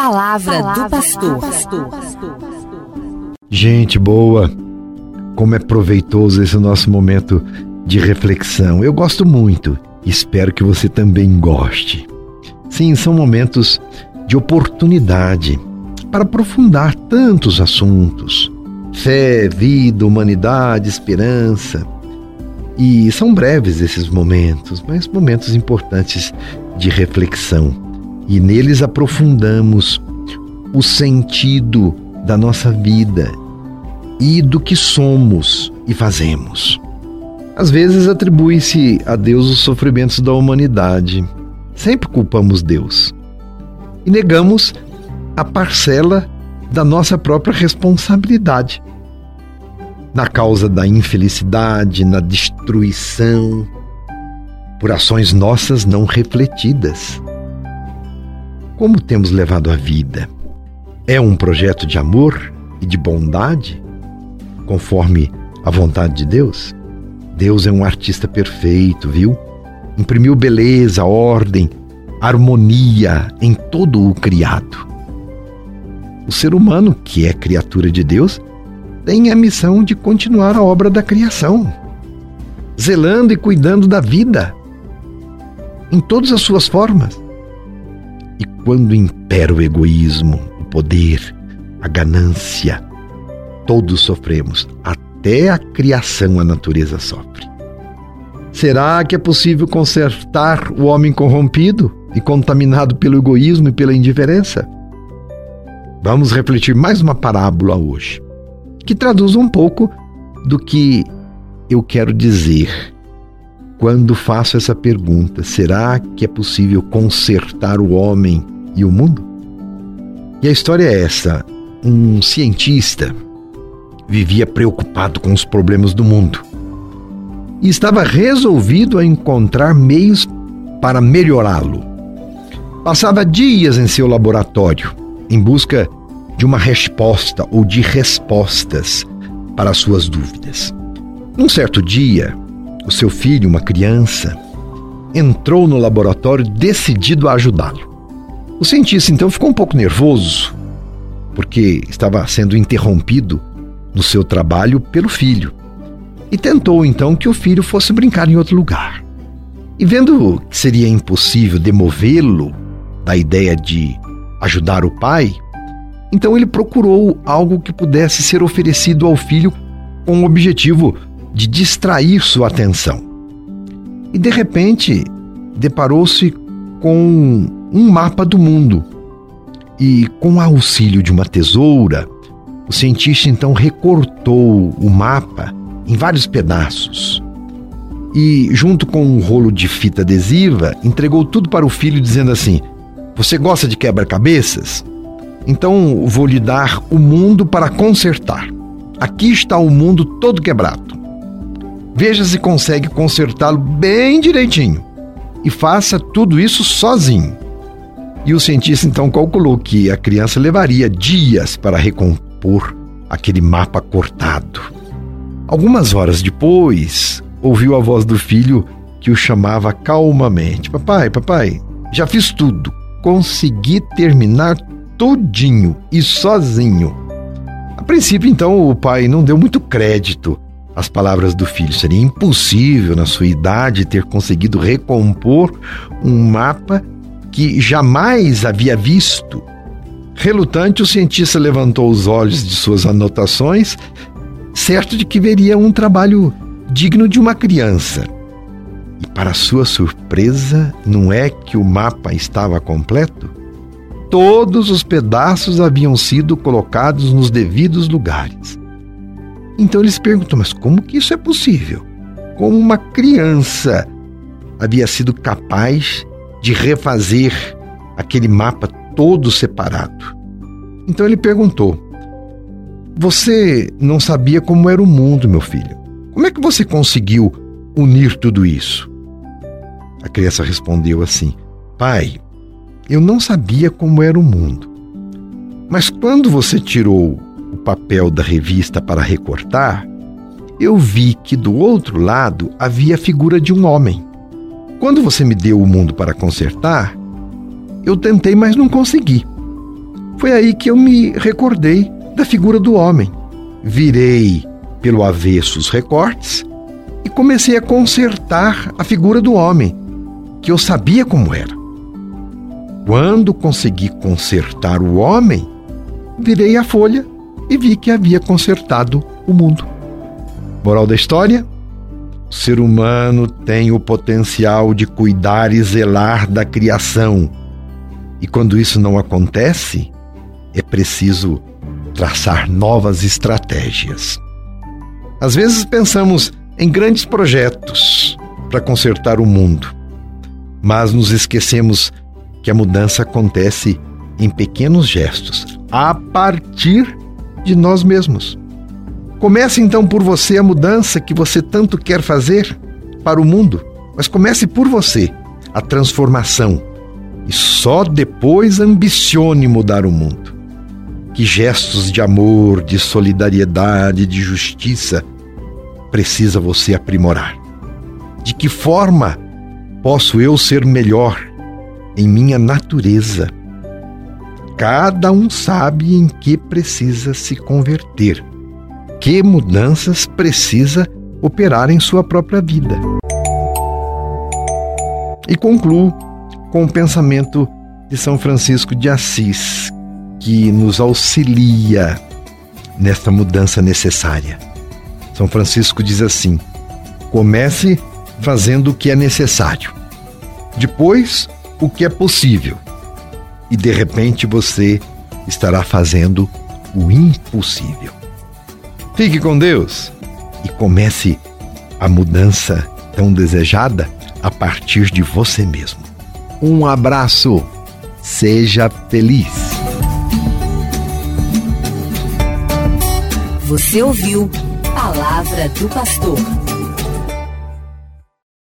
palavra, palavra do pastor. Gente boa, como é proveitoso esse nosso momento de reflexão. Eu gosto muito e espero que você também goste. Sim, são momentos de oportunidade para aprofundar tantos assuntos: fé, vida, humanidade, esperança. E são breves esses momentos, mas momentos importantes de reflexão. E neles aprofundamos o sentido da nossa vida e do que somos e fazemos. Às vezes atribui-se a Deus os sofrimentos da humanidade. Sempre culpamos Deus e negamos a parcela da nossa própria responsabilidade na causa da infelicidade, na destruição, por ações nossas não refletidas. Como temos levado a vida? É um projeto de amor e de bondade, conforme a vontade de Deus? Deus é um artista perfeito, viu? Imprimiu beleza, ordem, harmonia em todo o criado. O ser humano, que é criatura de Deus, tem a missão de continuar a obra da criação, zelando e cuidando da vida, em todas as suas formas. Quando impera o egoísmo, o poder, a ganância, todos sofremos, até a criação a natureza sofre. Será que é possível consertar o homem corrompido e contaminado pelo egoísmo e pela indiferença? Vamos refletir mais uma parábola hoje que traduz um pouco do que eu quero dizer quando faço essa pergunta: será que é possível consertar o homem e o mundo? E a história é essa: um cientista vivia preocupado com os problemas do mundo e estava resolvido a encontrar meios para melhorá-lo. Passava dias em seu laboratório em busca de uma resposta ou de respostas para as suas dúvidas. Num certo dia, o seu filho, uma criança, entrou no laboratório decidido a ajudá-lo. O cientista então ficou um pouco nervoso, porque estava sendo interrompido no seu trabalho pelo filho, e tentou então que o filho fosse brincar em outro lugar. E vendo que seria impossível demovê-lo da ideia de ajudar o pai, então ele procurou algo que pudesse ser oferecido ao filho com o objetivo de distrair sua atenção. E de repente deparou-se com um mapa do mundo. E com o auxílio de uma tesoura, o cientista então recortou o mapa em vários pedaços. E, junto com um rolo de fita adesiva, entregou tudo para o filho, dizendo assim: Você gosta de quebra-cabeças? Então vou lhe dar o mundo para consertar. Aqui está o mundo todo quebrado. Veja se consegue consertá-lo bem direitinho. E faça tudo isso sozinho. E o cientista então calculou que a criança levaria dias para recompor aquele mapa cortado. Algumas horas depois, ouviu a voz do filho que o chamava calmamente: Papai, papai, já fiz tudo. Consegui terminar todinho e sozinho. A princípio, então, o pai não deu muito crédito às palavras do filho. Seria impossível, na sua idade, ter conseguido recompor um mapa que jamais havia visto. Relutante, o cientista levantou os olhos de suas anotações, certo de que veria um trabalho digno de uma criança. E, para sua surpresa, não é que o mapa estava completo? todos os pedaços haviam sido colocados nos devidos lugares. Então eles perguntam: mas como que isso é possível? Como uma criança havia sido capaz de refazer aquele mapa todo separado? Então ele perguntou: Você não sabia como era o mundo, meu filho? Como é que você conseguiu unir tudo isso? A criança respondeu assim: Pai, eu não sabia como era o mundo. Mas quando você tirou papel da revista para recortar, eu vi que do outro lado havia a figura de um homem. Quando você me deu o mundo para consertar, eu tentei, mas não consegui. Foi aí que eu me recordei da figura do homem. Virei pelo avesso os recortes e comecei a consertar a figura do homem, que eu sabia como era. Quando consegui consertar o homem, virei a folha e vi que havia consertado o mundo. Moral da história: o ser humano tem o potencial de cuidar e zelar da criação. E quando isso não acontece, é preciso traçar novas estratégias. Às vezes pensamos em grandes projetos para consertar o mundo, mas nos esquecemos que a mudança acontece em pequenos gestos, a partir de nós mesmos. Comece então por você a mudança que você tanto quer fazer para o mundo, mas comece por você a transformação e só depois ambicione mudar o mundo. Que gestos de amor, de solidariedade, de justiça precisa você aprimorar? De que forma posso eu ser melhor em minha natureza? Cada um sabe em que precisa se converter, que mudanças precisa operar em sua própria vida. E concluo com o pensamento de São Francisco de Assis, que nos auxilia nesta mudança necessária. São Francisco diz assim: comece fazendo o que é necessário, depois o que é possível, e de repente você estará fazendo o impossível. Fique com Deus e comece a mudança tão desejada a partir de você mesmo. Um abraço. Seja feliz. Você ouviu Palavra do Pastor.